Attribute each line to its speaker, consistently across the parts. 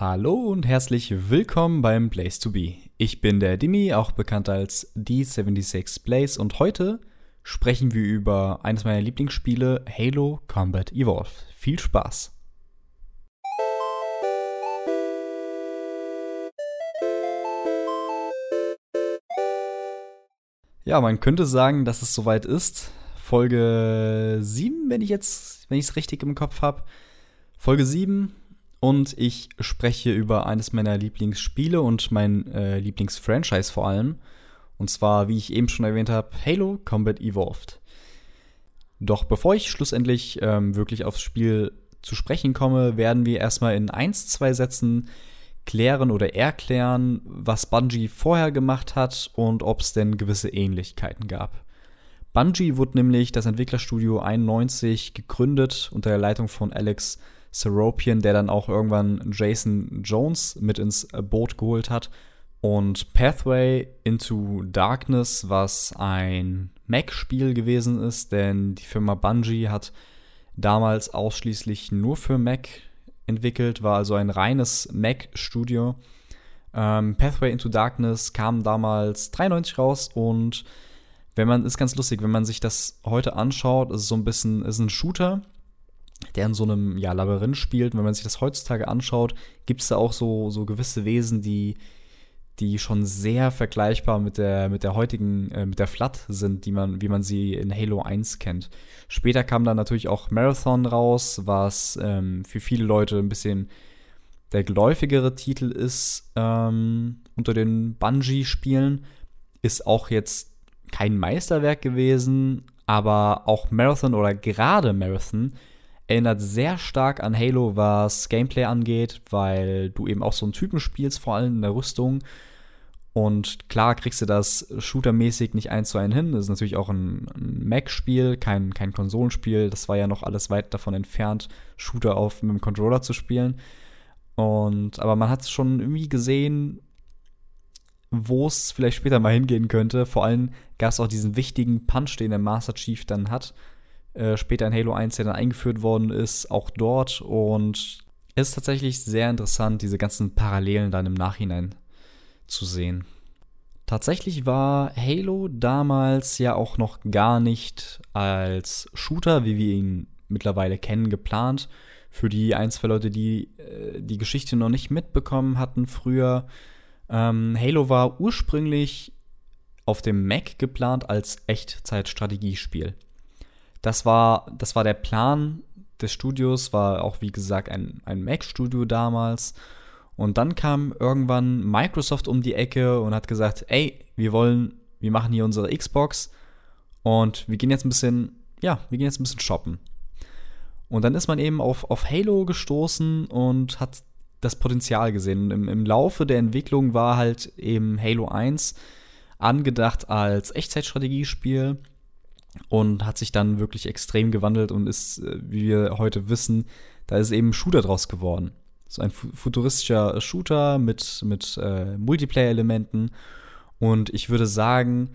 Speaker 1: Hallo und herzlich willkommen beim Blaze to Be. Ich bin der Dimi, auch bekannt als D76 Blaze und heute sprechen wir über eines meiner Lieblingsspiele, Halo Combat Evolve. Viel Spaß! Ja, man könnte sagen, dass es soweit ist. Folge 7, wenn ich jetzt, wenn ich es richtig im Kopf habe. Folge 7 und ich spreche über eines meiner Lieblingsspiele und mein äh, Lieblingsfranchise vor allem. Und zwar, wie ich eben schon erwähnt habe, Halo Combat Evolved. Doch bevor ich schlussendlich ähm, wirklich aufs Spiel zu sprechen komme, werden wir erstmal in eins, zwei Sätzen klären oder erklären, was Bungie vorher gemacht hat und ob es denn gewisse Ähnlichkeiten gab. Bungie wurde nämlich das Entwicklerstudio 91 gegründet unter der Leitung von Alex Seropian, der dann auch irgendwann Jason Jones mit ins Boot geholt hat. Und Pathway into Darkness, was ein Mac-Spiel gewesen ist, denn die Firma Bungie hat damals ausschließlich nur für Mac entwickelt, war also ein reines Mac-Studio. Ähm, Pathway into Darkness kam damals 93 raus und wenn man, ist ganz lustig, wenn man sich das heute anschaut, ist es so ein bisschen, ist ein Shooter, der in so einem ja, Labyrinth spielt. Und wenn man sich das heutzutage anschaut, gibt es da auch so, so gewisse Wesen, die, die schon sehr vergleichbar mit der, mit der heutigen, äh, mit der Flat sind, die man, wie man sie in Halo 1 kennt. Später kam dann natürlich auch Marathon raus, was ähm, für viele Leute ein bisschen der geläufigere Titel ist ähm, unter den Bungie-Spielen. Ist auch jetzt kein Meisterwerk gewesen, aber auch Marathon oder gerade Marathon erinnert sehr stark an Halo, was Gameplay angeht, weil du eben auch so einen Typen spielst, vor allem in der Rüstung. Und klar kriegst du das shootermäßig nicht eins zu eins hin. Das ist natürlich auch ein, ein Mac-Spiel, kein, kein Konsolenspiel. Das war ja noch alles weit davon entfernt, Shooter auf mit dem Controller zu spielen. Und aber man hat schon irgendwie gesehen, wo es vielleicht später mal hingehen könnte. Vor allem gab es auch diesen wichtigen Punch, den der Master Chief dann hat äh, später in Halo 1, der dann eingeführt worden ist, auch dort. Und es ist tatsächlich sehr interessant, diese ganzen Parallelen dann im Nachhinein zu sehen. Tatsächlich war Halo damals ja auch noch gar nicht als Shooter, wie wir ihn mittlerweile kennen, geplant. Für die ein, zwei Leute, die äh, die Geschichte noch nicht mitbekommen hatten früher. Ähm, Halo war ursprünglich auf dem Mac geplant als Echtzeitstrategiespiel. Das war, das war der Plan des Studios, war auch wie gesagt ein, ein Mac-Studio damals. Und dann kam irgendwann Microsoft um die Ecke und hat gesagt, ey, wir wollen, wir machen hier unsere Xbox und wir gehen jetzt ein bisschen, ja, wir gehen jetzt ein bisschen shoppen. Und dann ist man eben auf, auf Halo gestoßen und hat das Potenzial gesehen. Im, Im Laufe der Entwicklung war halt eben Halo 1 angedacht als Echtzeitstrategiespiel und hat sich dann wirklich extrem gewandelt und ist, äh, wie wir heute wissen, da ist eben ein Shooter draus geworden. So ein futuristischer Shooter mit, mit äh, Multiplayer-Elementen. Und ich würde sagen,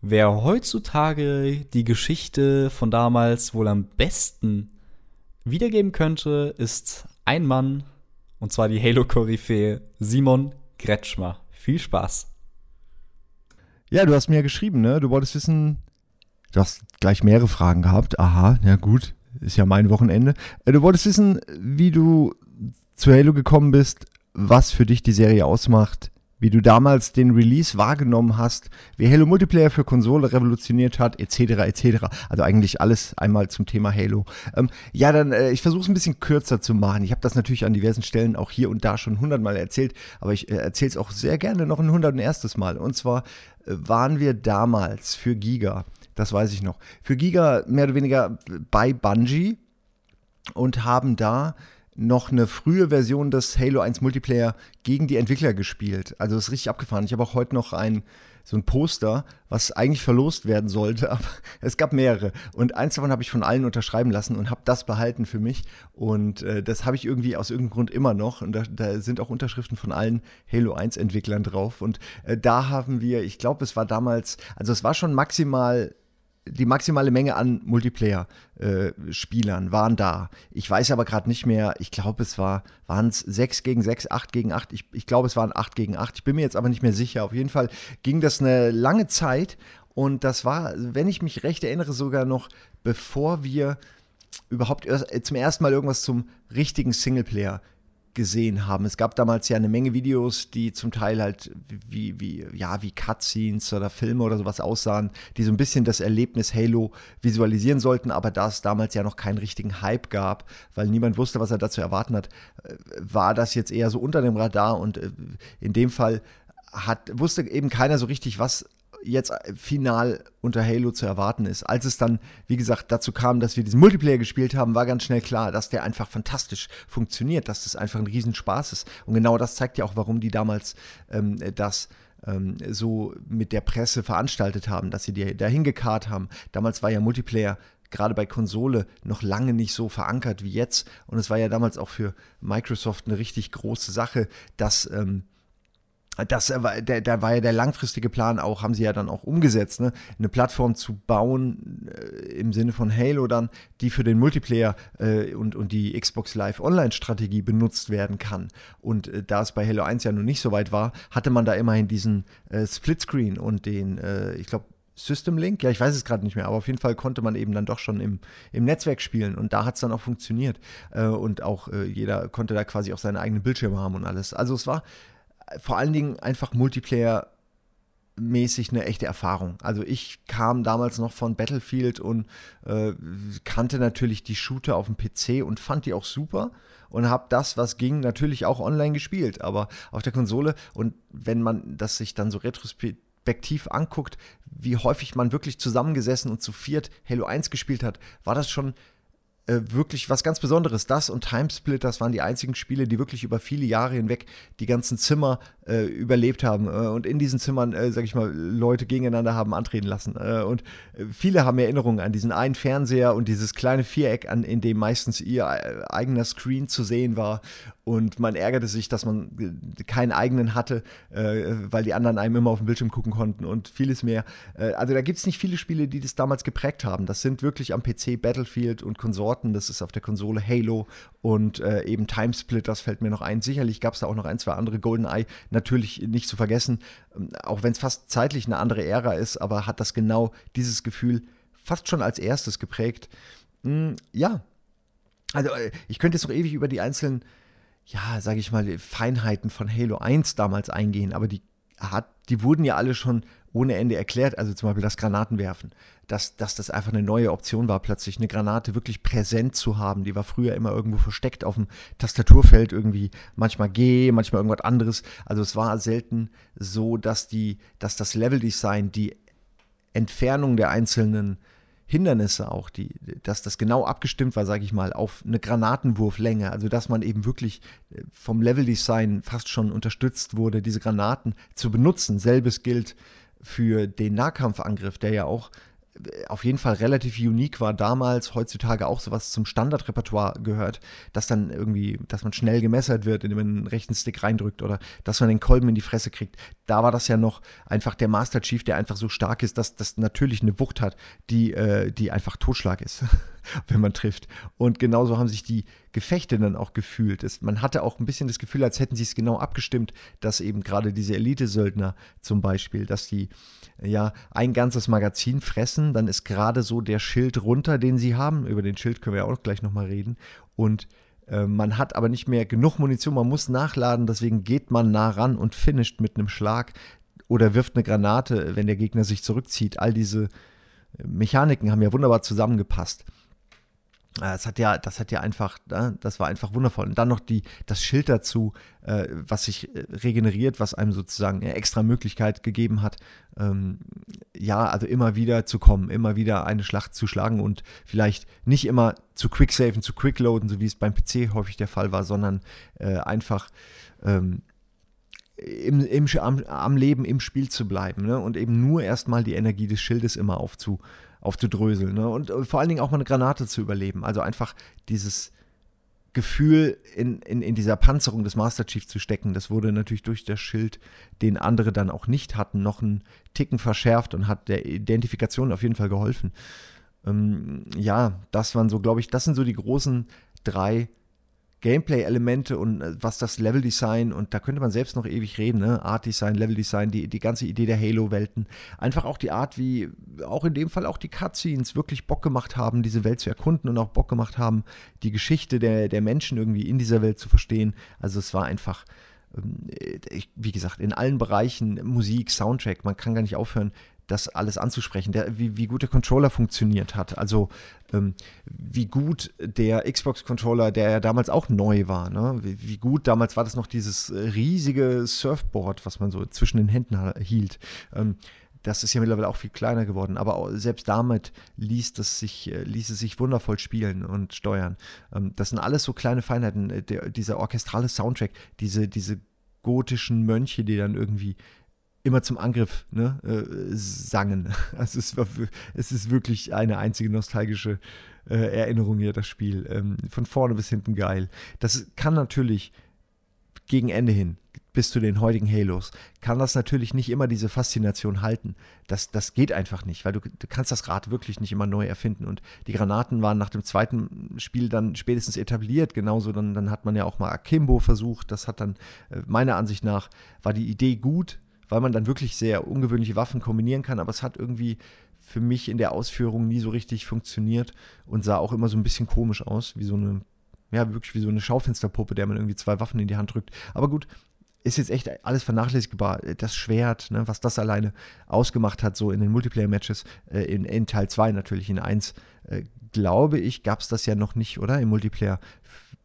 Speaker 1: wer heutzutage die Geschichte von damals wohl am besten wiedergeben könnte, ist ein Mann, und zwar die Halo-Koryphäe Simon Kretschmer. Viel Spaß.
Speaker 2: Ja, du hast mir ja geschrieben, ne? Du wolltest wissen, Du hast gleich mehrere Fragen gehabt. Aha, ja gut, ist ja mein Wochenende. Äh, du wolltest wissen, wie du zu Halo gekommen bist, was für dich die Serie ausmacht, wie du damals den Release wahrgenommen hast, wie Halo Multiplayer für Konsole revolutioniert hat, etc., etc. Also eigentlich alles einmal zum Thema Halo. Ähm, ja, dann, äh, ich versuche es ein bisschen kürzer zu machen. Ich habe das natürlich an diversen Stellen auch hier und da schon hundertmal erzählt, aber ich äh, erzähle es auch sehr gerne noch ein hunderterstes Mal. Und zwar äh, waren wir damals für Giga das weiß ich noch. Für Giga mehr oder weniger bei Bungie und haben da noch eine frühe Version des Halo 1 Multiplayer gegen die Entwickler gespielt. Also das ist richtig abgefahren. Ich habe auch heute noch ein so ein Poster, was eigentlich verlost werden sollte, aber es gab mehrere. Und eins davon habe ich von allen unterschreiben lassen und habe das behalten für mich. Und äh, das habe ich irgendwie aus irgendeinem Grund immer noch. Und da, da, sind auch Unterschriften von allen Halo 1-Entwicklern drauf. Und äh, da haben wir, ich glaube, es war damals, also es war schon maximal die maximale Menge an Multiplayer-Spielern äh, waren da. Ich weiß aber gerade nicht mehr, ich glaube, es war, waren es 6 gegen 6, 8 gegen 8. Ich, ich glaube, es waren 8 gegen 8. Ich bin mir jetzt aber nicht mehr sicher. Auf jeden Fall ging das eine lange Zeit und das war, wenn ich mich recht erinnere, sogar noch bevor wir überhaupt erst, zum ersten Mal irgendwas zum richtigen Singleplayer gesehen haben. Es gab damals ja eine Menge Videos, die zum Teil halt wie, wie, ja, wie Cutscenes oder Filme oder sowas aussahen, die so ein bisschen das Erlebnis Halo visualisieren sollten, aber da es damals ja noch keinen richtigen Hype gab, weil niemand wusste, was er dazu erwarten hat, äh, war das jetzt eher so unter dem Radar und äh, in dem Fall hat, wusste eben keiner so richtig, was jetzt final unter Halo zu erwarten ist. Als es dann, wie gesagt, dazu kam, dass wir diesen Multiplayer gespielt haben, war ganz schnell klar, dass der einfach fantastisch funktioniert, dass das einfach ein Riesenspaß ist. Und genau das zeigt ja auch, warum die damals ähm, das ähm, so mit der Presse veranstaltet haben, dass sie die dahin gekarrt haben. Damals war ja Multiplayer gerade bei Konsole noch lange nicht so verankert wie jetzt. Und es war ja damals auch für Microsoft eine richtig große Sache, dass ähm, das war, der, der war ja der langfristige Plan auch, haben sie ja dann auch umgesetzt, ne? eine Plattform zu bauen äh, im Sinne von Halo dann, die für den Multiplayer äh, und, und die Xbox Live Online-Strategie benutzt werden kann. Und äh, da es bei Halo 1 ja noch nicht so weit war, hatte man da immerhin diesen äh, Splitscreen und den, äh, ich glaube, System Link, ja, ich weiß es gerade nicht mehr, aber auf jeden Fall konnte man eben dann doch schon im, im Netzwerk spielen und da hat es dann auch funktioniert. Äh, und auch jeder konnte da quasi auch seine eigenen Bildschirme haben und alles. Also es war vor allen Dingen einfach Multiplayer mäßig eine echte Erfahrung. Also ich kam damals noch von Battlefield und äh, kannte natürlich die Shooter auf dem PC und fand die auch super und habe das, was ging, natürlich auch online gespielt, aber auf der Konsole und wenn man das sich dann so retrospektiv anguckt, wie häufig man wirklich zusammengesessen und zu viert Halo 1 gespielt hat, war das schon äh, wirklich was ganz Besonderes. Das und Timesplit, das waren die einzigen Spiele, die wirklich über viele Jahre hinweg die ganzen Zimmer äh, überlebt haben äh, und in diesen Zimmern, äh, sag ich mal, Leute gegeneinander haben antreten lassen. Äh, und äh, viele haben Erinnerungen an diesen einen Fernseher und dieses kleine Viereck, an, in dem meistens ihr äh, eigener Screen zu sehen war. Und man ärgerte sich, dass man keinen eigenen hatte, weil die anderen einem immer auf den Bildschirm gucken konnten und vieles mehr. also da gibt es nicht viele Spiele, die das damals geprägt haben. Das sind wirklich am PC Battlefield und Konsorten. Das ist auf der Konsole Halo und eben Timesplit, das fällt mir noch ein. Sicherlich gab es da auch noch ein, zwei andere GoldenEye natürlich nicht zu vergessen, ähm, auch wenn es fast zeitlich eine andere Ära ist, aber hat das genau dieses Gefühl fast schon als erstes geprägt. Hm, ja, also äh, ich könnte jetzt noch ewig über die einzelnen, ja, sage ich mal, Feinheiten von Halo 1 damals eingehen, aber die hat, die wurden ja alle schon ohne Ende erklärt, also zum Beispiel das Granatenwerfen, dass, dass das einfach eine neue Option war, plötzlich eine Granate wirklich präsent zu haben. Die war früher immer irgendwo versteckt auf dem Tastaturfeld, irgendwie manchmal G, manchmal irgendwas anderes. Also es war selten so, dass die, dass das Leveldesign, die Entfernung der einzelnen Hindernisse auch, die, dass das genau abgestimmt war, sage ich mal, auf eine Granatenwurflänge, also dass man eben wirklich äh, vom Leveldesign fast schon unterstützt wurde, diese Granaten zu benutzen. Selbes gilt für den Nahkampfangriff, der ja auch auf jeden Fall relativ unique war damals, heutzutage auch sowas zum Standardrepertoire gehört, dass dann irgendwie, dass man schnell gemessert wird, indem man einen rechten Stick reindrückt oder dass man den Kolben in die Fresse kriegt. Da war das ja noch einfach der Master Chief, der einfach so stark ist, dass das natürlich eine Wucht hat, die, äh, die einfach Totschlag ist, wenn man trifft. Und genauso haben sich die Gefechte dann auch gefühlt. Es, man hatte auch ein bisschen das Gefühl, als hätten sie es genau abgestimmt, dass eben gerade diese Elite-Söldner zum Beispiel, dass die ja ein ganzes Magazin fressen, dann ist gerade so der Schild runter, den sie haben. Über den Schild können wir auch gleich nochmal reden. Und äh, man hat aber nicht mehr genug Munition, man muss nachladen, deswegen geht man nah ran und finisht mit einem Schlag oder wirft eine Granate, wenn der Gegner sich zurückzieht. All diese äh, Mechaniken haben ja wunderbar zusammengepasst. Äh, das hat ja, das hat ja einfach, ne, das war einfach wundervoll. Und dann noch die, das Schild dazu, äh, was sich äh, regeneriert, was einem sozusagen eine extra Möglichkeit gegeben hat, ähm, ja, also immer wieder zu kommen, immer wieder eine Schlacht zu schlagen und vielleicht nicht immer zu quicksaven, zu quickloaden, so wie es beim PC häufig der Fall war, sondern äh, einfach ähm, im, im, am, am, Leben, im Spiel zu bleiben ne? und eben nur erstmal die Energie des Schildes immer aufzu, aufzudröseln. Ne? Und vor allen Dingen auch mal eine Granate zu überleben. Also einfach dieses Gefühl in, in, in dieser Panzerung des Master Chief zu stecken, das wurde natürlich durch das Schild, den andere dann auch nicht hatten, noch einen Ticken verschärft und hat der Identifikation auf jeden Fall geholfen. Ähm, ja, das waren so, glaube ich, das sind so die großen drei Gameplay-Elemente und äh, was das Level-Design und da könnte man selbst noch ewig reden, ne? Art-Design, Level-Design, die, die ganze Idee der Halo-Welten. Einfach auch die Art, wie auch in dem Fall auch die Cutscenes wirklich Bock gemacht haben, diese Welt zu erkunden und auch Bock gemacht haben, die Geschichte der, der Menschen irgendwie in dieser Welt zu verstehen. Also es war einfach, ähm, wie gesagt, in allen Bereichen Musik, Soundtrack, man kann gar nicht aufhören, das alles anzusprechen, der, wie, wie gut der Controller funktioniert hat. Also ähm, wie gut der Xbox-Controller, der ja damals auch neu war, ne? wie, wie, gut damals war das noch dieses äh, riesige Surfboard, was man so zwischen den Händen hielt. Ähm, das ist ja mittlerweile auch viel kleiner geworden, aber selbst damit ließ, das sich, äh, ließ es sich wundervoll spielen und steuern. Ähm, das sind alles so kleine Feinheiten. Äh, der, dieser orchestrale Soundtrack, diese, diese gotischen Mönche, die dann irgendwie immer zum Angriff ne, äh, sangen. Also es, war, es ist wirklich eine einzige nostalgische äh, Erinnerung hier, das Spiel. Ähm, von vorne bis hinten geil. Das kann natürlich gegen Ende hin, bis zu den heutigen Halos, kann das natürlich nicht immer diese Faszination halten. Das, das geht einfach nicht, weil du, du kannst das Rad wirklich nicht immer neu erfinden. Und die Granaten waren nach dem zweiten Spiel dann spätestens etabliert. Genauso, dann, dann hat man ja auch mal Akimbo versucht. Das hat dann, äh, meiner Ansicht nach, war die Idee gut, weil man dann wirklich sehr ungewöhnliche Waffen kombinieren kann, aber es hat irgendwie für mich in der Ausführung nie so richtig funktioniert und sah auch immer so ein bisschen komisch aus, wie so eine, ja, wirklich wie so eine Schaufensterpuppe, der man irgendwie zwei Waffen in die Hand drückt. Aber gut, ist jetzt echt alles vernachlässigbar. Das Schwert, ne, was das alleine ausgemacht hat, so in den Multiplayer-Matches, äh, in, in, Teil 2 natürlich, in 1, äh, glaube ich, gab es das ja noch nicht, oder? Im Multiplayer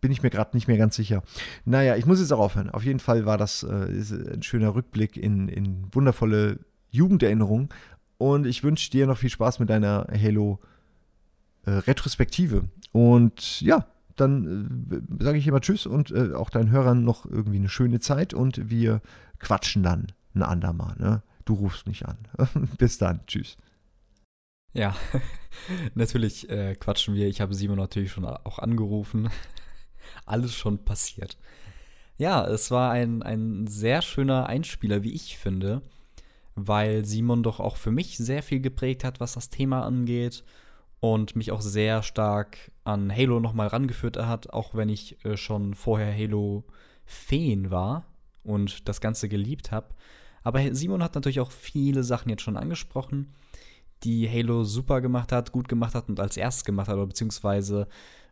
Speaker 2: bin ich mir gerade nicht mehr ganz sicher. Naja, ich muss jetzt auch aufhören. Auf jeden Fall war das äh, ein schöner Rückblick in, in wundervolle Jugenderinnerungen. Und ich wünsche dir noch viel Spaß mit deiner Halo-Retrospektive. Äh, und ja, dann äh, sage ich immer Tschüss und äh, auch deinen Hörern noch irgendwie eine schöne Zeit. Und wir quatschen dann ein andermal. Ne? Du rufst mich an. Bis dann. Tschüss.
Speaker 1: Ja, natürlich äh, quatschen wir. Ich habe Simon natürlich schon auch angerufen alles schon passiert. Ja, es war ein, ein sehr schöner Einspieler, wie ich finde, weil Simon doch auch für mich sehr viel geprägt hat, was das Thema angeht und mich auch sehr stark an Halo nochmal rangeführt hat, auch wenn ich äh, schon vorher Halo-Fan war und das Ganze geliebt habe. Aber Simon hat natürlich auch viele Sachen jetzt schon angesprochen, die Halo super gemacht hat, gut gemacht hat und als erstes gemacht hat, oder beziehungsweise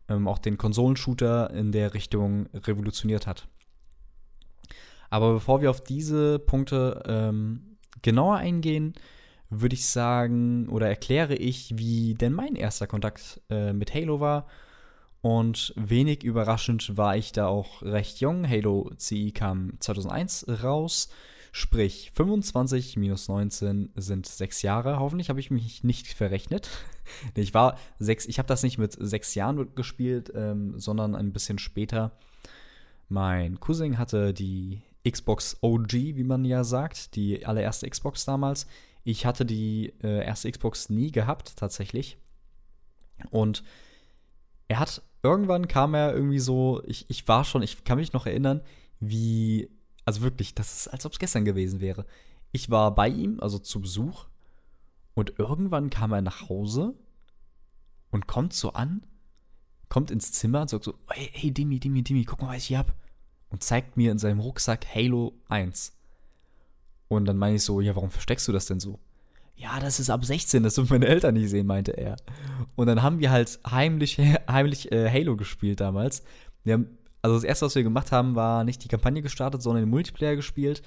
Speaker 1: ähm, auch den Konsolenshooter in der Richtung revolutioniert hat. Aber bevor wir auf diese Punkte ähm, genauer eingehen, würde ich sagen oder erkläre ich, wie denn mein erster Kontakt äh, mit Halo war. Und wenig überraschend war ich da auch recht jung. Halo CE kam 2001 raus. Sprich, 25 minus 19 sind sechs Jahre. Hoffentlich habe ich mich nicht verrechnet. ich war sechs, ich habe das nicht mit sechs Jahren gespielt, ähm, sondern ein bisschen später. Mein Cousin hatte die Xbox OG, wie man ja sagt, die allererste Xbox damals. Ich hatte die äh, erste Xbox nie gehabt, tatsächlich. Und er hat, irgendwann kam er irgendwie so, ich, ich war schon, ich kann mich noch erinnern, wie also wirklich, das ist, als ob es gestern gewesen wäre. Ich war bei ihm, also zu Besuch, und irgendwann kam er nach Hause und kommt so an, kommt ins Zimmer und sagt so, hey, hey Dimi, Dimi, Dimi, guck mal, was ich hier hab. Und zeigt mir in seinem Rucksack Halo 1. Und dann meine ich so, ja, warum versteckst du das denn so? Ja, das ist ab 16, das dürfen meine Eltern nicht sehen, meinte er. Und dann haben wir halt heimlich, heimlich äh, Halo gespielt damals. Wir haben also das erste, was wir gemacht haben, war nicht die Kampagne gestartet, sondern den Multiplayer gespielt.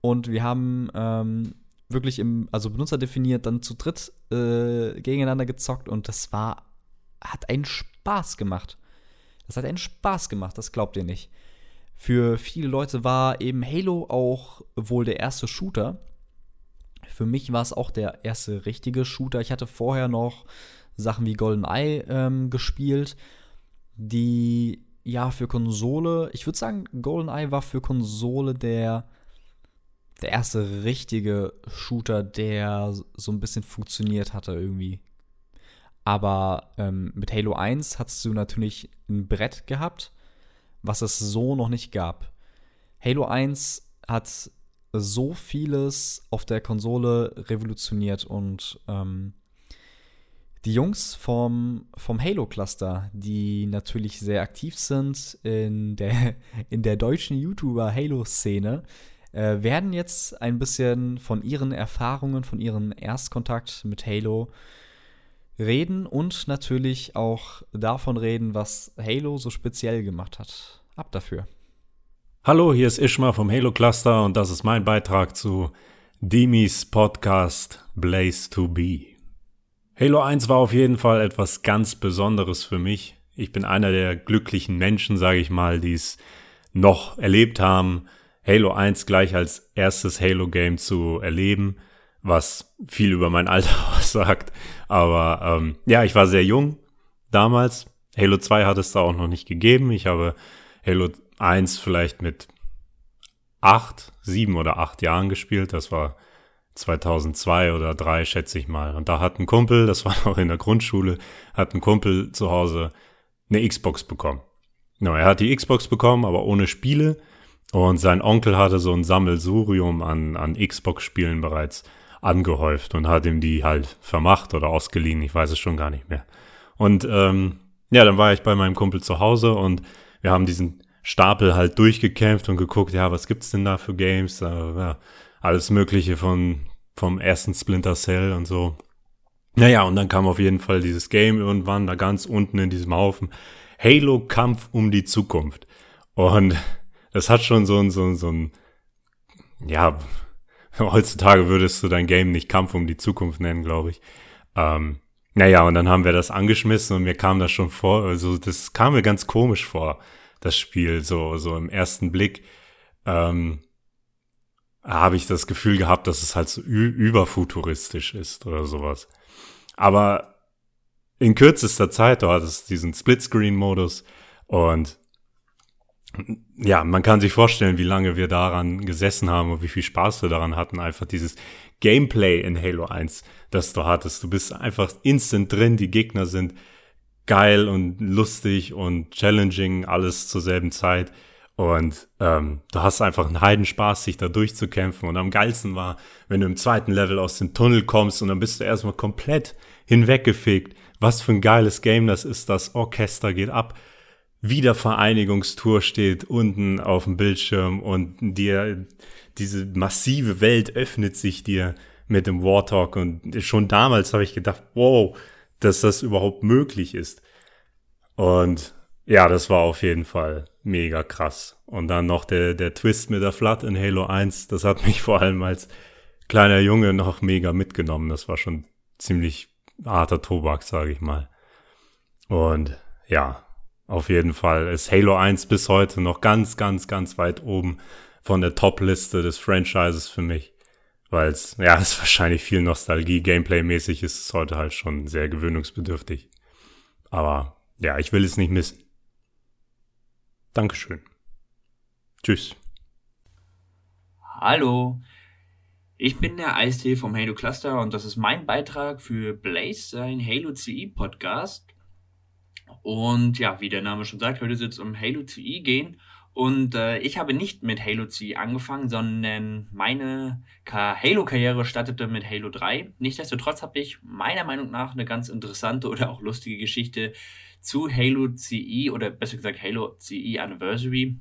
Speaker 1: Und wir haben ähm, wirklich im, also Benutzer definiert, dann zu dritt äh, gegeneinander gezockt und das war, hat einen Spaß gemacht. Das hat einen Spaß gemacht, das glaubt ihr nicht. Für viele Leute war eben Halo auch wohl der erste Shooter. Für mich war es auch der erste richtige Shooter. Ich hatte vorher noch Sachen wie GoldenEye ähm, gespielt, die ja, für Konsole, ich würde sagen, GoldenEye war für Konsole der, der erste richtige Shooter, der so ein bisschen funktioniert hatte irgendwie. Aber ähm, mit Halo 1 hattest du natürlich ein Brett gehabt, was es so noch nicht gab. Halo 1 hat so vieles auf der Konsole revolutioniert und ähm, die Jungs vom, vom Halo-Cluster, die natürlich sehr aktiv sind in der, in der deutschen YouTuber-Halo-Szene, äh, werden jetzt ein bisschen von ihren Erfahrungen, von ihrem Erstkontakt mit Halo reden und natürlich auch davon reden, was Halo so speziell gemacht hat. Ab dafür.
Speaker 3: Hallo, hier ist Ishma vom Halo Cluster und das ist mein Beitrag zu Demis Podcast Blaze to Be. Halo 1 war auf jeden Fall etwas ganz Besonderes für mich. Ich bin einer der glücklichen Menschen, sage ich mal, die es noch erlebt haben, Halo 1 gleich als erstes Halo-Game zu erleben, was viel über mein Alter aussagt. Aber ähm, ja, ich war sehr jung damals. Halo 2 hat es da auch noch nicht gegeben. Ich habe Halo 1 vielleicht mit acht, sieben oder acht Jahren gespielt. Das war 2002 oder 3, schätze ich mal. Und da hat ein Kumpel, das war noch in der Grundschule, hat ein Kumpel zu Hause eine Xbox bekommen. No, er hat die Xbox bekommen, aber ohne Spiele. Und sein Onkel hatte so ein Sammelsurium an, an Xbox-Spielen bereits angehäuft und hat ihm die halt vermacht oder ausgeliehen. Ich weiß es schon gar nicht mehr. Und ähm, ja, dann war ich bei meinem Kumpel zu Hause und wir haben diesen Stapel halt durchgekämpft und geguckt, ja, was gibt's denn da für Games? Äh, ja, alles Mögliche von, vom ersten Splinter Cell und so. Naja, und dann kam auf jeden Fall dieses Game irgendwann da ganz unten in diesem Haufen. Halo Kampf um die Zukunft. Und das hat schon so ein, so ein, so ein, ja, heutzutage würdest du dein Game nicht Kampf um die Zukunft nennen, glaube ich. Ähm, naja, und dann haben wir das angeschmissen und mir kam das schon vor, also das kam mir ganz komisch vor, das Spiel, so, so im ersten Blick. Ähm, habe ich das Gefühl gehabt, dass es halt so überfuturistisch ist oder sowas. Aber in kürzester Zeit, du hattest diesen Splitscreen-Modus und ja, man kann sich vorstellen, wie lange wir daran gesessen haben und wie viel Spaß wir daran hatten. Einfach dieses Gameplay in Halo 1, das du hattest. Du bist einfach instant drin, die Gegner sind geil und lustig und challenging, alles zur selben Zeit. Und ähm, du hast einfach einen Heidenspaß, sich da durchzukämpfen. Und am geilsten war, wenn du im zweiten Level aus dem Tunnel kommst und dann bist du erstmal komplett hinweggefegt. Was für ein geiles Game das ist. Das Orchester geht ab. Wiedervereinigungstour steht unten auf dem Bildschirm und dir diese massive Welt öffnet sich dir mit dem Warthog. Und schon damals habe ich gedacht, wow, dass das überhaupt möglich ist. Und ja, das war auf jeden Fall mega krass. Und dann noch der, der Twist mit der Flood in Halo 1, das hat mich vor allem als kleiner Junge noch mega mitgenommen. Das war schon ziemlich harter Tobak, sage ich mal. Und ja, auf jeden Fall ist Halo 1 bis heute noch ganz, ganz, ganz weit oben von der Top-Liste des Franchises für mich. Weil es, ja, es wahrscheinlich viel Nostalgie, Gameplay-mäßig ist es heute halt schon sehr gewöhnungsbedürftig. Aber ja, ich will es nicht missen. Dankeschön. Tschüss.
Speaker 4: Hallo, ich bin der Eistee vom Halo Cluster und das ist mein Beitrag für Blaze, sein Halo CE Podcast. Und ja, wie der Name schon sagt, heute soll es um Halo CE gehen. Und äh, ich habe nicht mit Halo CE angefangen, sondern meine Halo-Karriere startete mit Halo 3. Nichtsdestotrotz habe ich meiner Meinung nach eine ganz interessante oder auch lustige Geschichte zu Halo CE oder besser gesagt Halo CE Anniversary.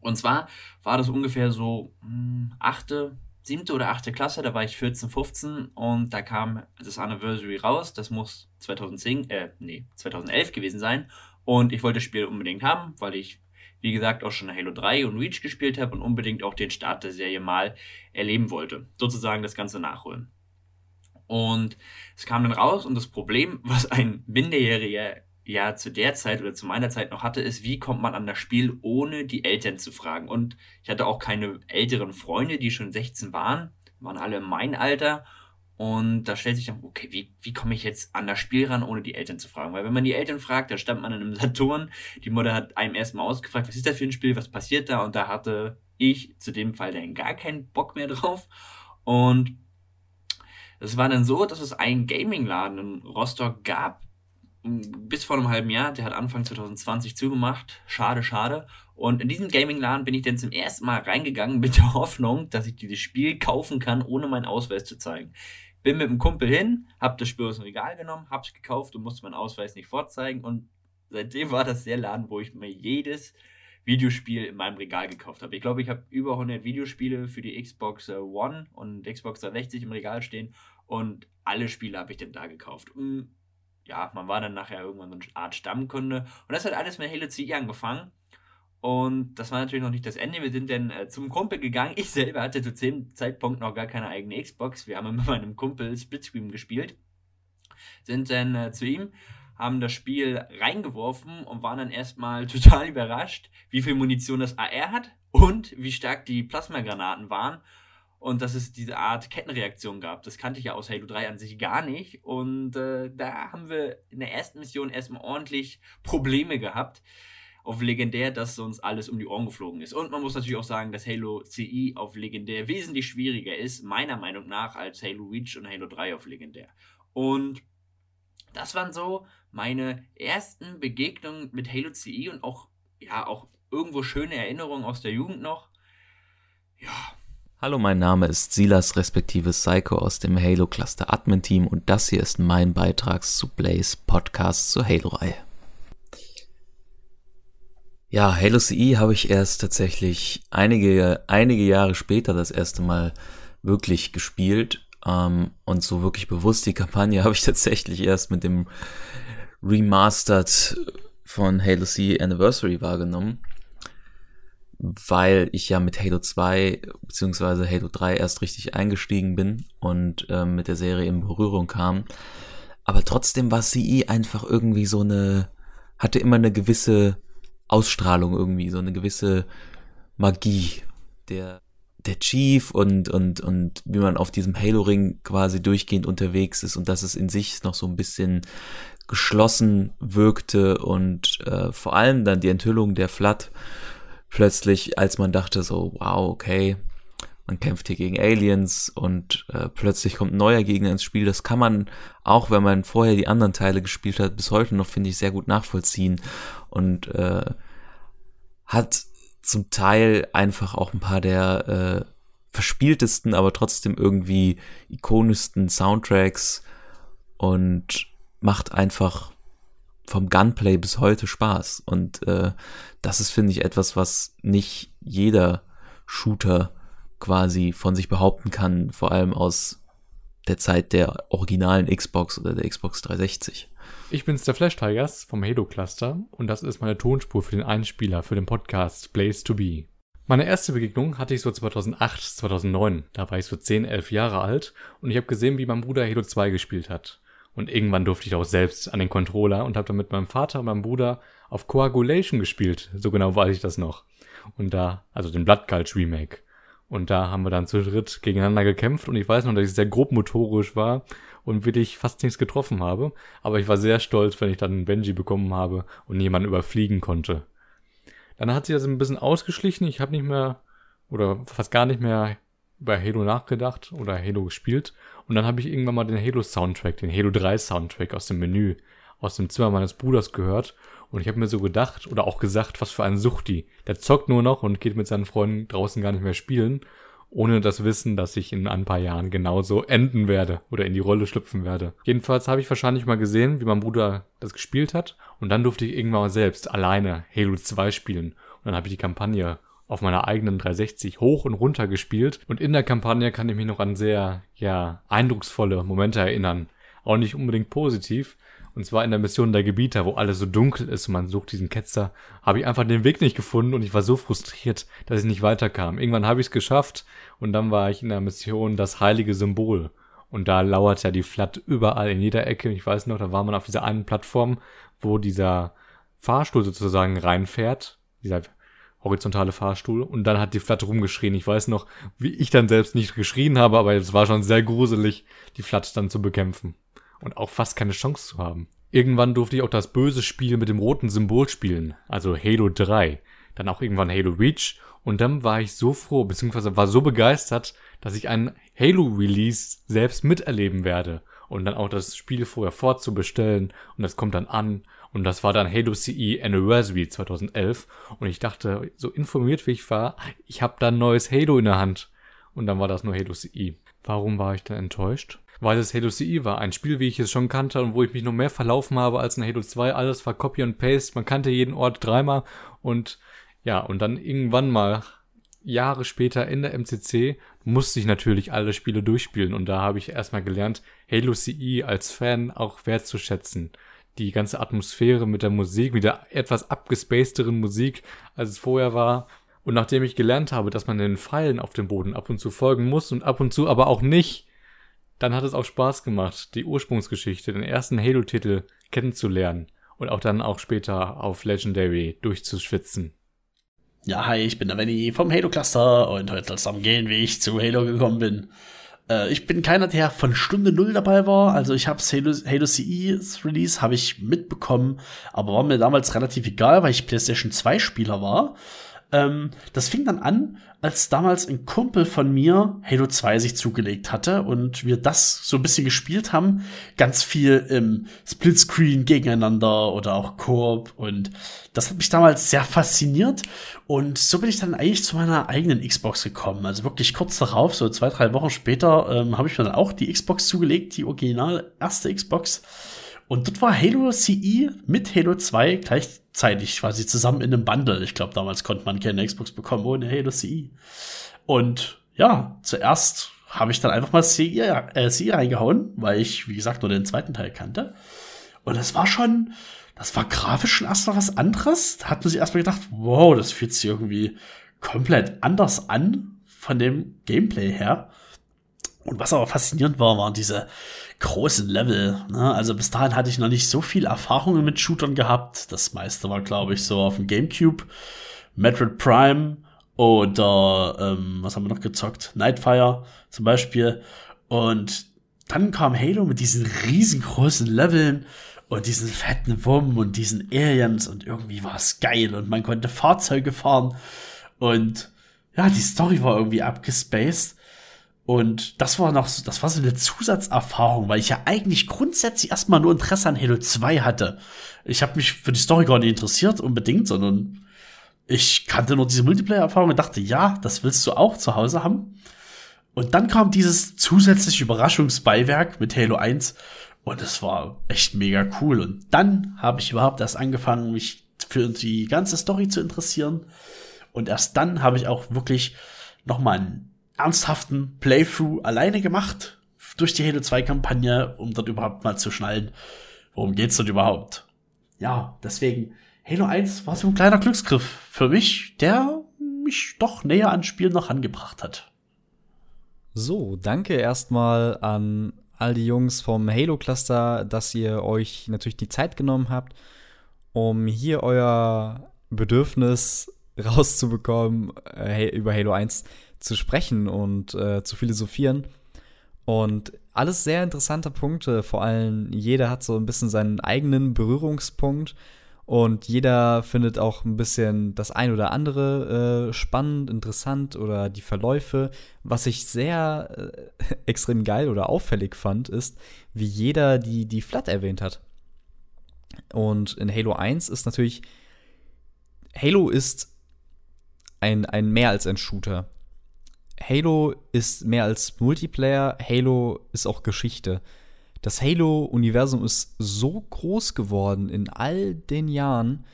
Speaker 4: Und zwar war das ungefähr so mh, hm, achte, siebte oder achte Klasse, da war ich 14, 15 und da kam das Anniversary raus. Das muss 2010, äh, nee, 2011 gewesen sein. Und ich wollte das Spiel unbedingt haben, weil ich, wie gesagt, auch schon Halo 3 und Reach gespielt habe und unbedingt auch den Start der Serie mal erleben wollte. Sozusagen das Ganze nachholen. Und es kam dann raus und das Problem, was ein Minderjähriger ja zu der Zeit oder zu meiner Zeit noch hatte, ist, wie kommt man an das Spiel, ohne die Eltern zu fragen. Und ich hatte auch keine älteren Freunde, die schon 16 waren, waren alle mein Alter. Und da stellt sich dann, okay, wie, wie komme ich jetzt an das Spiel ran, ohne die Eltern zu fragen? Weil wenn man die Eltern fragt, da stand man in einem Saturn, die Mutter hat einem erstmal ausgefragt, was ist das für ein Spiel, was passiert da? Und da hatte ich zu dem Fall dann gar keinen Bock mehr drauf. Und Es war dann so, dass es einen Gaming-Laden in Rostock gab, bis vor einem halben Jahr, der hat Anfang 2020 zugemacht. Schade, schade. Und in diesen Gaming-Laden bin ich dann zum ersten Mal reingegangen mit der Hoffnung, dass ich dieses Spiel kaufen kann, ohne meinen Ausweis zu zeigen. Bin mit einem Kumpel hin, hab das Spiel aus dem Regal genommen, hab's gekauft und musste meinen Ausweis nicht vorzeigen. Und seitdem war das der Laden, wo ich mir jedes Videospiel in meinem Regal gekauft habe. Ich glaube, ich habe über 100 Videospiele für die Xbox One und Xbox 360 im Regal stehen und alle Spiele habe ich dann da gekauft. Und ja, man war dann nachher irgendwann so eine Art Stammkunde. Und das hat alles mit Halo CE angefangen. Und das war natürlich noch nicht das Ende. Wir sind dann äh, zum Kumpel gegangen. Ich selber hatte zu dem Zeitpunkt noch gar keine eigene Xbox. Wir haben mit meinem Kumpel Splitscreen gespielt. Sind dann äh, zu ihm, haben das Spiel reingeworfen und waren dann erstmal total überrascht, wie viel Munition das AR hat und wie stark die Plasmagranaten waren und dass es diese Art Kettenreaktion gab. Das kannte ich ja aus Halo 3 an sich gar nicht. Und äh, da haben wir in der ersten Mission erstmal ordentlich Probleme gehabt auf Legendär, dass uns alles um die Ohren geflogen ist. Und man muss natürlich auch sagen, dass Halo CE auf Legendär wesentlich schwieriger ist, meiner Meinung nach, als Halo Reach und Halo 3 auf Legendär. Und das waren so meine ersten Begegnungen mit Halo CE und auch, ja, auch irgendwo schöne Erinnerungen aus der Jugend noch.
Speaker 5: Ja, Hallo, mein Name ist Silas respektive Psycho aus dem Halo Cluster Admin Team und das hier ist mein Beitrag zu Blaze Podcast zur Halo-Reihe. Ja, Halo CE habe ich erst tatsächlich einige, einige Jahre später das erste Mal wirklich gespielt ähm, und so wirklich bewusst die Kampagne habe ich tatsächlich erst mit dem Remastered von Halo CE Anniversary wahrgenommen weil ich ja mit Halo 2 beziehungsweise Halo 3 erst richtig eingestiegen bin und ähm, mit der Serie in Berührung kam. Aber trotzdem war CE einfach irgendwie so eine, hatte immer eine gewisse Ausstrahlung irgendwie, so eine gewisse Magie. Der, der Chief und, und, und wie man auf diesem Halo-Ring quasi durchgehend unterwegs ist und dass es in sich noch so ein bisschen geschlossen wirkte und äh, vor allem dann die Enthüllung der Flat plötzlich, als man dachte so, wow, okay, man kämpft hier gegen Aliens und äh, plötzlich kommt ein neuer Gegner ins Spiel. Das kann man, auch wenn man vorher die anderen Teile gespielt hat, bis heute noch, finde ich, sehr gut nachvollziehen und äh, hat zum Teil einfach auch ein paar der äh, verspieltesten, aber trotzdem irgendwie ikonischsten Soundtracks und macht einfach vom Gunplay bis heute Spaß. Und äh, das ist, finde ich, etwas, was nicht jeder Shooter quasi von sich behaupten kann, vor allem aus der Zeit der originalen Xbox oder der Xbox 360.
Speaker 6: Ich bin's, der Flash Tigers vom Halo Cluster und das ist meine Tonspur für den Einspieler für den Podcast Blaze to Be. Meine erste Begegnung hatte ich so 2008, 2009. Da war ich so 10, 11 Jahre alt und ich habe gesehen, wie mein Bruder Halo 2 gespielt hat. Und irgendwann durfte ich auch selbst an den Controller und habe dann mit meinem Vater und meinem Bruder auf Coagulation gespielt. So genau weiß ich das noch. Und da, also den Blood Gulch Remake. Und da haben wir dann zu dritt gegeneinander gekämpft und ich weiß noch, dass ich sehr grob motorisch war und wirklich fast nichts getroffen habe. Aber ich war sehr stolz, wenn ich dann einen Benji bekommen habe und jemanden überfliegen konnte. Dann hat sich das ein bisschen ausgeschlichen. Ich habe nicht mehr oder fast gar nicht mehr über Halo nachgedacht oder Halo gespielt. Und dann habe ich irgendwann mal den Halo-Soundtrack, den Halo 3-Soundtrack aus dem Menü, aus dem Zimmer meines Bruders gehört. Und ich habe mir so gedacht oder auch gesagt, was für ein Suchti. Der zockt nur noch und geht mit seinen Freunden draußen gar nicht mehr spielen, ohne das Wissen, dass ich in ein paar Jahren genauso enden werde oder in die Rolle schlüpfen werde. Jedenfalls habe ich wahrscheinlich mal gesehen, wie mein Bruder das gespielt hat. Und dann durfte ich irgendwann mal selbst alleine Halo 2 spielen. Und dann habe ich die Kampagne auf meiner eigenen 360 hoch und runter gespielt. Und in der Kampagne kann ich mich noch an sehr, ja, eindrucksvolle Momente erinnern. Auch nicht unbedingt positiv. Und zwar in der Mission der Gebieter, wo alles so dunkel ist und man sucht diesen Ketzer, habe ich einfach den Weg nicht gefunden und ich war so frustriert, dass ich nicht weiterkam. Irgendwann habe ich es geschafft und dann war ich in der Mission das heilige Symbol. Und da lauert ja die Flat überall in jeder Ecke. Ich weiß noch, da war man auf dieser einen Plattform, wo dieser Fahrstuhl sozusagen reinfährt. Dieser horizontale Fahrstuhl und dann hat die Flatte rumgeschrien. Ich weiß noch, wie ich dann selbst nicht geschrien habe, aber es war schon sehr gruselig, die Flatte dann zu bekämpfen und auch fast keine Chance zu haben. Irgendwann durfte ich auch das böse Spiel mit dem roten Symbol spielen, also Halo 3, dann auch irgendwann Halo Reach Und dann war ich so froh, beziehungsweise war so begeistert, dass ich einen Halo-Release selbst miterleben werde. Und dann auch das Spiel vorher vorzubestellen. Und das kommt dann an. Und das war dann Halo CE Anniversary 2011. Und ich dachte, so informiert wie ich war, ich habe da ein neues Halo in der Hand. Und dann war das nur Halo CE. Warum war ich dann enttäuscht? Weil es Halo CE war, ein Spiel, wie ich es schon kannte und wo ich mich noch mehr verlaufen habe als in Halo 2. Alles war Copy und Paste, man kannte jeden Ort dreimal und ja, und dann irgendwann mal Jahre später in der MCC musste ich natürlich alle Spiele durchspielen und da habe ich erstmal gelernt, Halo CE als Fan auch wertzuschätzen. Die ganze Atmosphäre mit der Musik, mit der etwas abgespacederen Musik, als es vorher war. Und nachdem ich gelernt habe, dass man den Pfeilen auf dem Boden ab und zu folgen muss und ab und zu aber auch nicht, dann hat es auch Spaß gemacht, die Ursprungsgeschichte, den ersten Halo-Titel kennenzulernen und auch dann auch später auf Legendary durchzuschwitzen.
Speaker 7: Ja, hi, ich bin der Benny vom Halo Cluster und heute soll es darum gehen, wie ich zu Halo gekommen bin. Äh, ich bin keiner, der von Stunde Null dabei war. Also ich habe Halo, Halo CE's Release habe ich mitbekommen, aber war mir damals relativ egal, weil ich PlayStation 2 Spieler war. Ähm, das fing dann an, als damals ein Kumpel von mir Halo 2 sich zugelegt hatte und wir das so ein bisschen gespielt haben. Ganz viel im Splitscreen gegeneinander oder auch Koop und das hat mich damals sehr fasziniert und so bin ich dann eigentlich zu meiner eigenen Xbox gekommen. Also wirklich kurz darauf, so zwei, drei Wochen später, ähm, habe ich mir dann auch die Xbox zugelegt, die original erste Xbox. Und dort war Halo CE mit Halo 2 gleichzeitig quasi zusammen in einem Bundle. Ich glaube, damals konnte man keine Xbox bekommen ohne Halo CE. Und ja, zuerst habe ich dann einfach mal CE, äh, CE reingehauen, weil ich, wie gesagt, nur den zweiten Teil kannte. Und das war schon, das war grafisch schon erstmal was anderes. Da hat man sich erstmal gedacht, wow, das fühlt sich irgendwie komplett anders an von dem Gameplay her. Und was aber faszinierend war, waren diese großen Level. Ne? Also bis dahin hatte ich noch nicht so viel Erfahrungen mit Shootern gehabt. Das meiste war, glaube ich, so auf dem GameCube. Metroid Prime oder ähm, was haben wir noch gezockt? Nightfire zum Beispiel. Und dann kam Halo mit diesen riesengroßen Leveln und diesen fetten Wummen und diesen Aliens und irgendwie war es geil und man konnte Fahrzeuge fahren und ja, die Story war irgendwie abgespaced und das war noch, das war so eine Zusatzerfahrung, weil ich ja eigentlich grundsätzlich erstmal nur Interesse an Halo 2 hatte. Ich habe mich für die Story gar nicht interessiert unbedingt, sondern ich kannte nur diese Multiplayer-Erfahrung und dachte, ja, das willst du auch zu Hause haben. Und dann kam dieses zusätzliche Überraschungsbeiwerk mit Halo 1 und es war echt mega cool. Und dann habe ich überhaupt erst angefangen, mich für die ganze Story zu interessieren. Und erst dann habe ich auch wirklich noch mal ein ernsthaften Playthrough alleine gemacht durch die Halo 2 Kampagne, um dort überhaupt mal zu schnallen, worum geht's dort überhaupt. Ja, deswegen Halo 1 war so ein kleiner Glücksgriff für mich, der mich doch näher ans Spiel noch angebracht hat.
Speaker 1: So, danke erstmal an all die Jungs vom Halo Cluster, dass ihr euch natürlich die Zeit genommen habt, um hier euer Bedürfnis rauszubekommen, äh, über Halo 1 zu sprechen und äh, zu philosophieren. Und alles sehr interessante Punkte. Vor allem, jeder hat so ein bisschen seinen eigenen Berührungspunkt. Und jeder findet auch ein bisschen das ein oder andere äh, spannend, interessant oder die Verläufe. Was ich sehr äh, extrem geil oder auffällig fand, ist, wie jeder die, die Flat erwähnt hat. Und in Halo 1 ist natürlich, Halo ist ein, ein mehr als ein Shooter. Halo ist mehr als Multiplayer, Halo ist auch Geschichte. Das Halo-Universum ist so groß geworden in all den Jahren.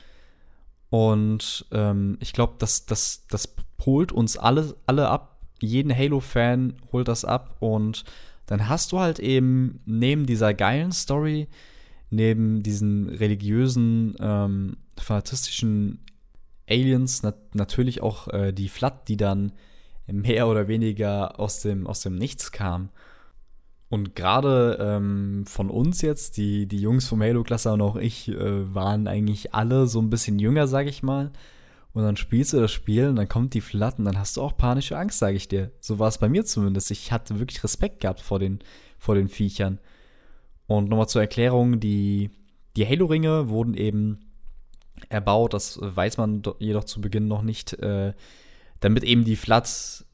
Speaker 1: Und ähm, ich glaube, das, das, das holt uns alle, alle ab. Jeden Halo-Fan holt das ab. Und dann hast du halt eben neben dieser geilen Story, neben diesen religiösen, ähm, fanatistischen Aliens nat natürlich auch äh, die Flat, die dann mehr oder weniger aus dem, aus dem Nichts kam. Und gerade ähm, von uns jetzt, die, die Jungs vom Halo-Klasse und auch ich, äh, waren eigentlich alle so ein bisschen jünger, sag ich mal. Und dann spielst du das Spiel und dann kommt die Flat und dann hast du auch panische Angst, sage ich dir. So war es bei mir zumindest. Ich hatte wirklich Respekt gehabt vor den, vor den Viechern. Und nochmal zur Erklärung, die, die Halo-Ringe wurden eben erbaut, das weiß man jedoch zu Beginn noch nicht. Äh, damit eben die Flat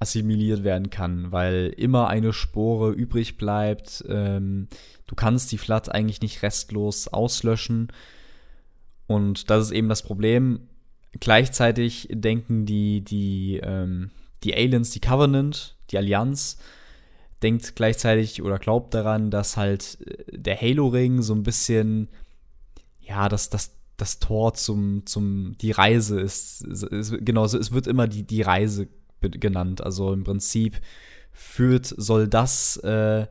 Speaker 1: assimiliert werden kann, weil immer eine Spore übrig bleibt. Ähm, du kannst die Flat eigentlich nicht restlos auslöschen. Und das ist eben das Problem. Gleichzeitig denken die, die, ähm, die Aliens, die Covenant, die Allianz, denkt gleichzeitig oder glaubt daran, dass halt äh, der Halo-Ring so ein bisschen, ja, dass das, das Tor zum, zum, die Reise ist. ist genau, es wird immer die, die Reise genannt. Also im Prinzip führt, soll das äh,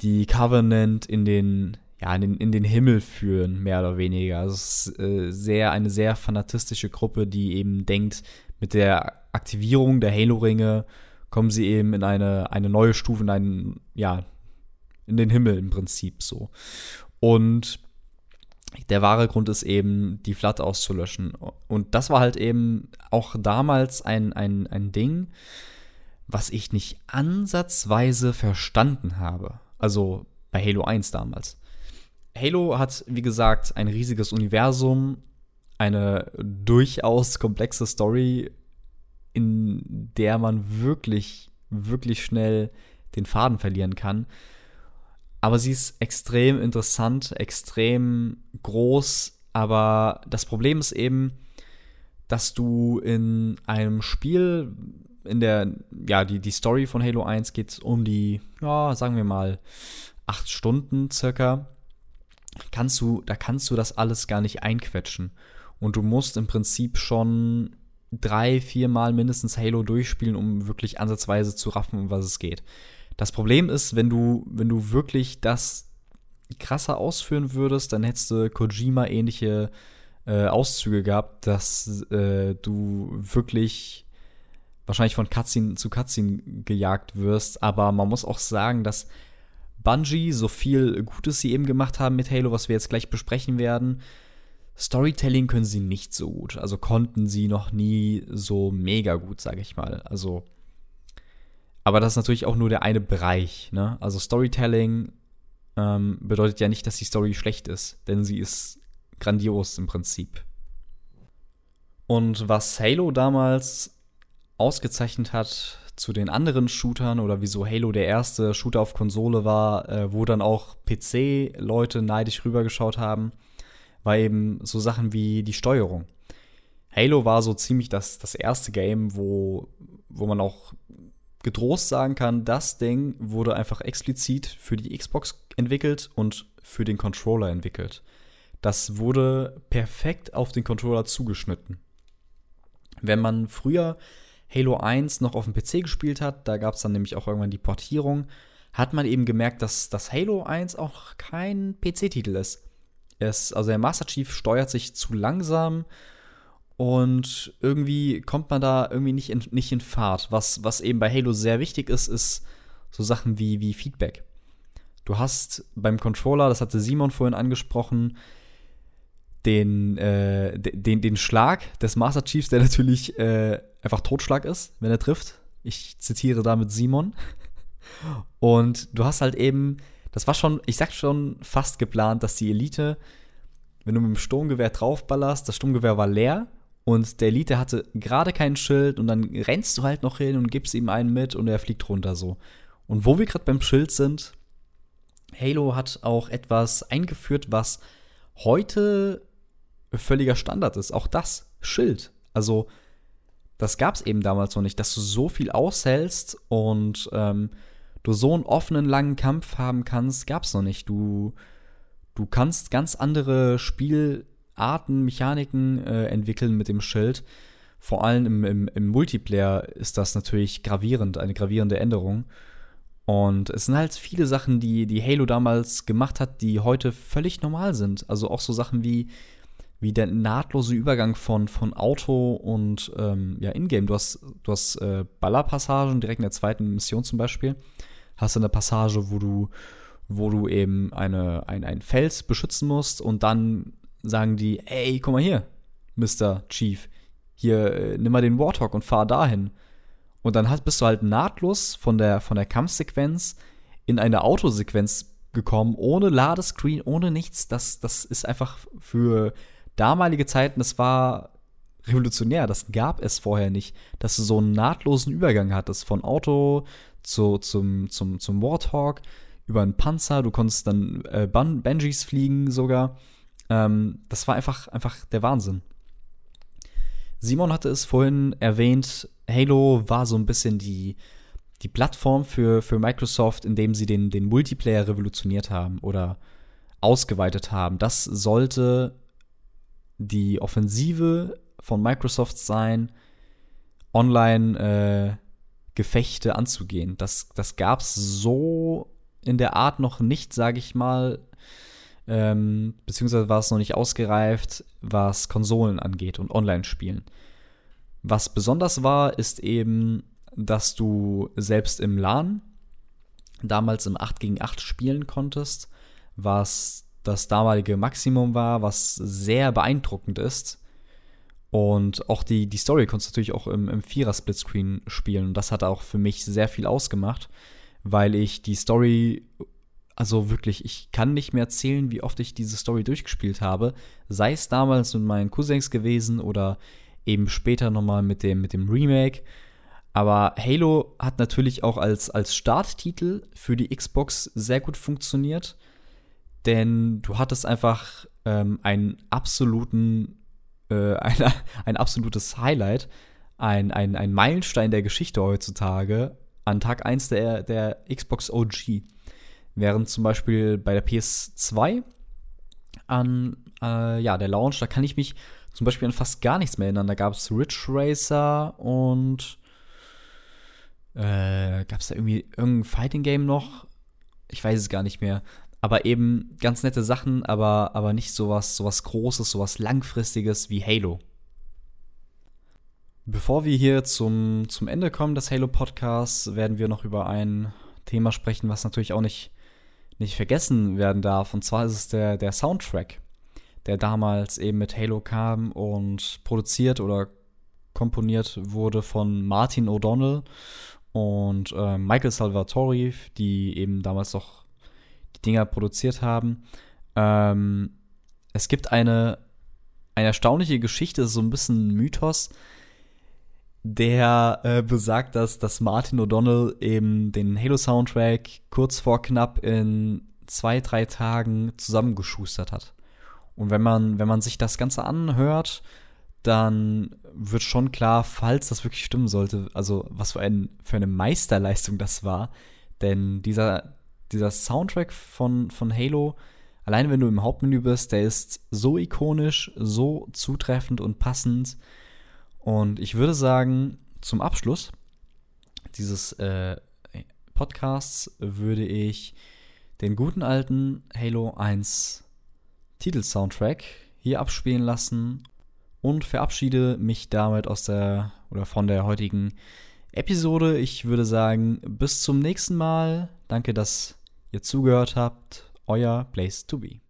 Speaker 1: die Covenant in den, ja, in den, in den Himmel führen, mehr oder weniger. Also es ist äh, sehr, eine sehr fanatistische Gruppe, die eben denkt, mit der Aktivierung der Halo-Ringe kommen sie eben in eine, eine neue Stufe, in einen, ja, in den Himmel im Prinzip so. Und der wahre Grund ist eben, die Flat auszulöschen. Und das war halt eben auch damals ein, ein, ein Ding, was ich nicht ansatzweise verstanden habe. Also bei Halo 1 damals. Halo hat, wie gesagt, ein riesiges Universum, eine durchaus komplexe Story, in der man wirklich, wirklich schnell den Faden verlieren kann. Aber sie ist extrem interessant, extrem groß. Aber das Problem ist eben, dass du in einem Spiel, in der, ja, die, die Story von Halo 1 geht um die, ja, sagen wir mal, acht Stunden circa. Kannst du, da kannst du das alles gar nicht einquetschen. Und du musst im Prinzip schon drei, vier Mal mindestens Halo durchspielen, um wirklich ansatzweise zu raffen, um was es geht. Das Problem ist, wenn du, wenn du wirklich das krasser ausführen würdest, dann hättest du Kojima ähnliche äh, Auszüge gehabt, dass äh, du wirklich wahrscheinlich von Cutscene zu Cutscene gejagt wirst. Aber man muss auch sagen, dass Bungie, so viel Gutes sie eben gemacht haben mit Halo, was wir jetzt gleich besprechen werden, Storytelling können sie nicht so gut. Also konnten sie noch nie so mega gut, sage ich mal. Also aber das ist natürlich auch nur der eine Bereich. Ne? Also Storytelling ähm, bedeutet ja nicht, dass die Story schlecht ist, denn sie ist grandios im Prinzip. Und was Halo damals ausgezeichnet hat zu den anderen Shootern oder wieso Halo der erste Shooter auf Konsole war, äh, wo dann auch PC-Leute neidisch rübergeschaut haben, war eben so Sachen wie die Steuerung. Halo war so ziemlich das, das erste Game, wo, wo man auch getrost sagen kann, das Ding wurde einfach explizit für die Xbox entwickelt und für den Controller entwickelt. Das wurde perfekt auf den Controller zugeschnitten. Wenn man früher Halo 1 noch auf dem PC gespielt hat, da gab es dann nämlich auch irgendwann die Portierung, hat man eben gemerkt, dass das Halo 1 auch kein PC-Titel ist. Es, also der Master Chief steuert sich zu langsam und irgendwie kommt man da irgendwie nicht in, nicht in Fahrt. Was, was eben bei Halo sehr wichtig ist, ist so Sachen wie, wie Feedback. Du hast beim Controller, das hatte Simon vorhin angesprochen, den, äh, den, den Schlag des Master Chiefs, der natürlich äh, einfach Totschlag ist, wenn er trifft. Ich zitiere damit Simon. Und du hast halt eben, das war schon, ich sag schon fast geplant, dass die Elite, wenn du mit dem Sturmgewehr draufballerst, das Sturmgewehr war leer und der Elite hatte gerade kein Schild und dann rennst du halt noch hin und gibst ihm einen mit und er fliegt runter so. Und wo wir gerade beim Schild sind, Halo hat auch etwas eingeführt, was heute völliger Standard ist. Auch das Schild. Also das gab es eben damals noch nicht, dass du so viel aushältst und ähm, du so einen offenen langen Kampf haben kannst, gab es noch nicht. Du du kannst ganz andere Spiel Arten, Mechaniken äh, entwickeln mit dem Schild. Vor allem im, im, im Multiplayer ist das natürlich gravierend, eine gravierende Änderung. Und es sind halt viele Sachen, die, die Halo damals gemacht hat, die heute völlig normal sind. Also auch so Sachen wie, wie der nahtlose Übergang von, von Auto und ähm, ja, Ingame. Du hast, du hast äh, Ballerpassagen direkt in der zweiten Mission zum Beispiel. Hast du eine Passage, wo du, wo du eben eine, ein, ein Fels beschützen musst und dann sagen die, ey, guck mal hier, Mr. Chief, hier, äh, nimm mal den Warthog und fahr dahin. Und dann hast, bist du halt nahtlos von der, von der Kampfsequenz in eine Autosequenz gekommen, ohne Ladescreen, ohne nichts. Das, das ist einfach für damalige Zeiten, das war revolutionär. Das gab es vorher nicht, dass du so einen nahtlosen Übergang hattest von Auto zu, zum, zum, zum Warthog über einen Panzer. Du konntest dann äh, Ban Benjis fliegen sogar. Ähm, das war einfach, einfach der Wahnsinn. Simon hatte es vorhin erwähnt, Halo war so ein bisschen die, die Plattform für, für Microsoft, indem sie den, den Multiplayer revolutioniert haben oder ausgeweitet haben. Das sollte die Offensive von Microsoft sein, Online-Gefechte äh, anzugehen. Das, das gab es so in der Art noch nicht, sage ich mal, ähm, beziehungsweise war es noch nicht ausgereift, was Konsolen angeht und Online-Spielen. Was besonders war, ist eben, dass du selbst im LAN damals im 8 gegen 8 spielen konntest, was das damalige Maximum war, was sehr beeindruckend ist. Und auch die, die Story konntest du natürlich auch im, im Vierer-Splitscreen spielen. Und das hat auch für mich sehr viel ausgemacht, weil ich die Story also wirklich, ich kann nicht mehr erzählen, wie oft ich diese Story durchgespielt habe. Sei es damals mit meinen Cousins gewesen oder eben später nochmal mit dem, mit dem Remake. Aber Halo hat natürlich auch als, als Starttitel für die Xbox sehr gut funktioniert. Denn du hattest einfach ähm, einen absoluten, äh, ein, ein absolutes Highlight, ein, ein, ein Meilenstein der Geschichte heutzutage an Tag 1 der, der Xbox OG. Während zum Beispiel bei der PS2 an äh, ja, der Launch, da kann ich mich zum Beispiel an fast gar nichts mehr erinnern. Da gab es Ridge Racer und äh, gab es da irgendwie irgendein Fighting Game noch? Ich weiß es gar nicht mehr. Aber eben ganz nette Sachen, aber, aber nicht sowas, sowas Großes, sowas Langfristiges wie Halo. Bevor wir hier zum, zum Ende kommen des Halo Podcasts, werden wir noch über ein Thema sprechen, was natürlich auch nicht nicht vergessen werden darf. Und zwar ist es der, der Soundtrack, der damals eben mit Halo kam und produziert oder komponiert wurde von Martin O'Donnell und äh, Michael Salvatori, die eben damals doch die Dinger produziert haben. Ähm, es gibt eine, eine erstaunliche Geschichte, so ein bisschen Mythos, der äh, besagt, dass, dass Martin O'Donnell eben den Halo-Soundtrack kurz vor knapp in zwei, drei Tagen zusammengeschustert hat. Und wenn man, wenn man sich das Ganze anhört, dann wird schon klar, falls das wirklich stimmen sollte, also was für, ein, für eine Meisterleistung das war. Denn dieser, dieser Soundtrack von, von Halo, alleine wenn du im Hauptmenü bist, der ist so ikonisch, so zutreffend und passend, und ich würde sagen, zum Abschluss dieses äh, Podcasts würde ich den guten alten Halo 1 Titelsoundtrack hier abspielen lassen und verabschiede mich damit aus der oder von der heutigen Episode. Ich würde sagen, bis zum nächsten Mal. Danke, dass ihr zugehört habt. Euer Place to Be.